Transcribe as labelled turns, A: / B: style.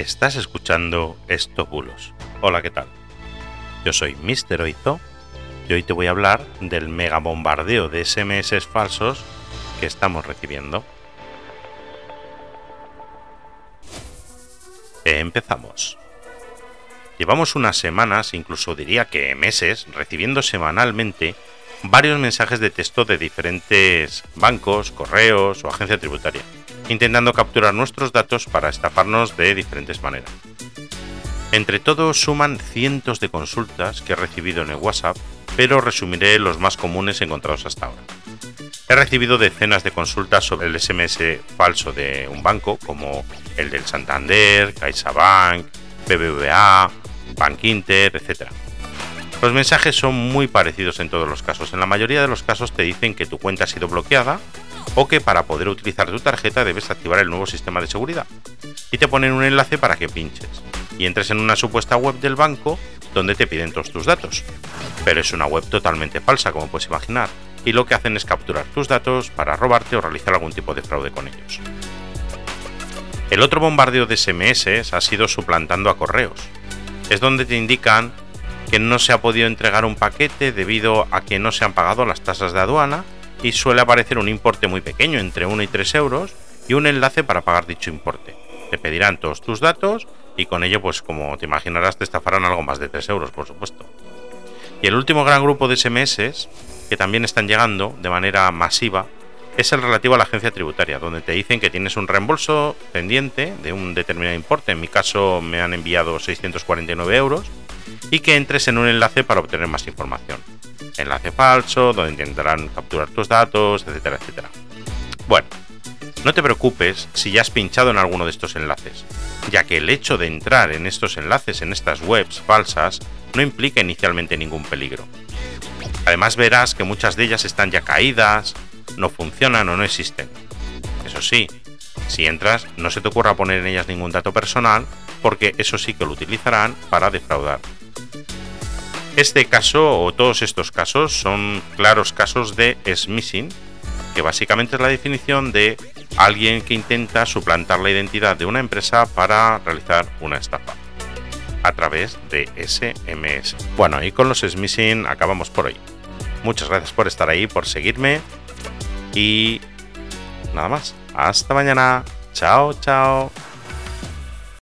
A: Estás escuchando estos bulos. Hola, ¿qué tal? Yo soy Mr. Oizo y hoy te voy a hablar del mega bombardeo de SMS falsos que estamos recibiendo. Empezamos. Llevamos unas semanas, incluso diría que meses, recibiendo semanalmente varios mensajes de texto de diferentes bancos, correos o agencia tributaria intentando capturar nuestros datos para estafarnos de diferentes maneras. Entre todos suman cientos de consultas que he recibido en el WhatsApp, pero resumiré los más comunes encontrados hasta ahora. He recibido decenas de consultas sobre el SMS falso de un banco, como el del Santander, CaixaBank, BBVA, Bank Inter, etc. Los mensajes son muy parecidos en todos los casos. En la mayoría de los casos te dicen que tu cuenta ha sido bloqueada o que para poder utilizar tu tarjeta debes activar el nuevo sistema de seguridad. Y te ponen un enlace para que pinches y entres en una supuesta web del banco donde te piden todos tus datos. Pero es una web totalmente falsa, como puedes imaginar, y lo que hacen es capturar tus datos para robarte o realizar algún tipo de fraude con ellos. El otro bombardeo de SMS ha sido suplantando a correos. Es donde te indican que no se ha podido entregar un paquete debido a que no se han pagado las tasas de aduana y suele aparecer un importe muy pequeño, entre 1 y 3 euros, y un enlace para pagar dicho importe. Te pedirán todos tus datos y con ello, pues como te imaginarás, te estafarán algo más de 3 euros, por supuesto. Y el último gran grupo de SMS que también están llegando de manera masiva es el relativo a la agencia tributaria, donde te dicen que tienes un reembolso pendiente de un determinado importe. En mi caso me han enviado 649 euros y que entres en un enlace para obtener más información enlace falso, donde intentarán capturar tus datos, etcétera, etcétera. Bueno, no te preocupes si ya has pinchado en alguno de estos enlaces, ya que el hecho de entrar en estos enlaces, en estas webs falsas, no implica inicialmente ningún peligro. Además verás que muchas de ellas están ya caídas, no funcionan o no existen. Eso sí, si entras, no se te ocurra poner en ellas ningún dato personal, porque eso sí que lo utilizarán para defraudar. Este caso o todos estos casos son claros casos de smishing, que básicamente es la definición de alguien que intenta suplantar la identidad de una empresa para realizar una estafa a través de SMS. Bueno, y con los smishing acabamos por hoy. Muchas gracias por estar ahí, por seguirme y nada más. Hasta mañana. Chao, chao.